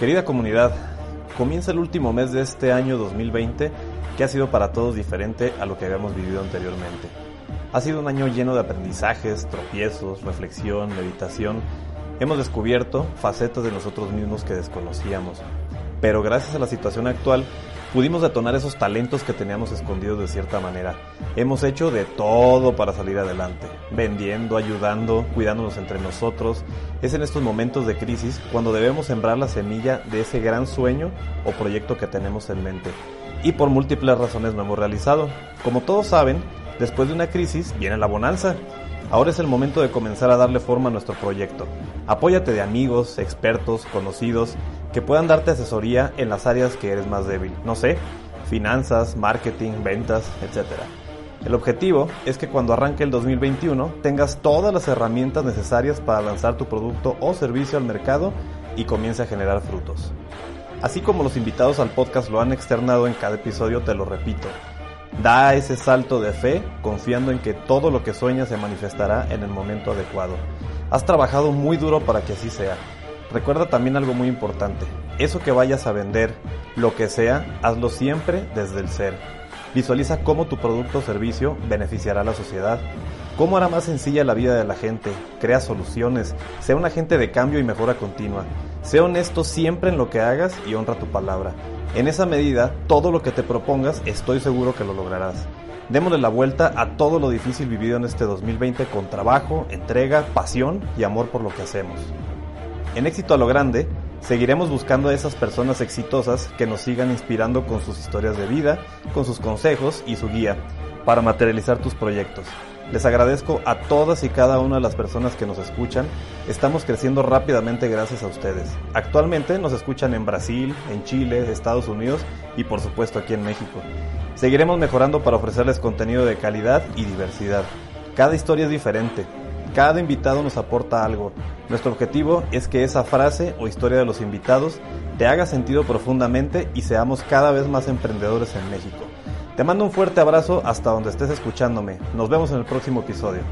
Querida comunidad, comienza el último mes de este año 2020 que ha sido para todos diferente a lo que habíamos vivido anteriormente. Ha sido un año lleno de aprendizajes, tropiezos, reflexión, meditación. Hemos descubierto facetas de nosotros mismos que desconocíamos. Pero gracias a la situación actual, pudimos detonar esos talentos que teníamos escondidos de cierta manera. Hemos hecho de todo para salir adelante, vendiendo, ayudando, cuidándonos entre nosotros. Es en estos momentos de crisis cuando debemos sembrar la semilla de ese gran sueño o proyecto que tenemos en mente. Y por múltiples razones no hemos realizado. Como todos saben, después de una crisis viene la bonanza. Ahora es el momento de comenzar a darle forma a nuestro proyecto. Apóyate de amigos, expertos, conocidos, que puedan darte asesoría en las áreas que eres más débil. No sé, finanzas, marketing, ventas, etc. El objetivo es que cuando arranque el 2021 tengas todas las herramientas necesarias para lanzar tu producto o servicio al mercado y comience a generar frutos. Así como los invitados al podcast lo han externado en cada episodio, te lo repito. Da ese salto de fe confiando en que todo lo que sueñas se manifestará en el momento adecuado. Has trabajado muy duro para que así sea. Recuerda también algo muy importante. Eso que vayas a vender, lo que sea, hazlo siempre desde el ser. Visualiza cómo tu producto o servicio beneficiará a la sociedad, cómo hará más sencilla la vida de la gente, crea soluciones, sea un agente de cambio y mejora continua. Sé honesto siempre en lo que hagas y honra tu palabra. En esa medida, todo lo que te propongas, estoy seguro que lo lograrás. Démosle la vuelta a todo lo difícil vivido en este 2020 con trabajo, entrega, pasión y amor por lo que hacemos. En éxito a lo grande, seguiremos buscando a esas personas exitosas que nos sigan inspirando con sus historias de vida, con sus consejos y su guía para materializar tus proyectos. Les agradezco a todas y cada una de las personas que nos escuchan. Estamos creciendo rápidamente gracias a ustedes. Actualmente nos escuchan en Brasil, en Chile, Estados Unidos y por supuesto aquí en México. Seguiremos mejorando para ofrecerles contenido de calidad y diversidad. Cada historia es diferente. Cada invitado nos aporta algo. Nuestro objetivo es que esa frase o historia de los invitados te haga sentido profundamente y seamos cada vez más emprendedores en México. Te mando un fuerte abrazo hasta donde estés escuchándome. Nos vemos en el próximo episodio.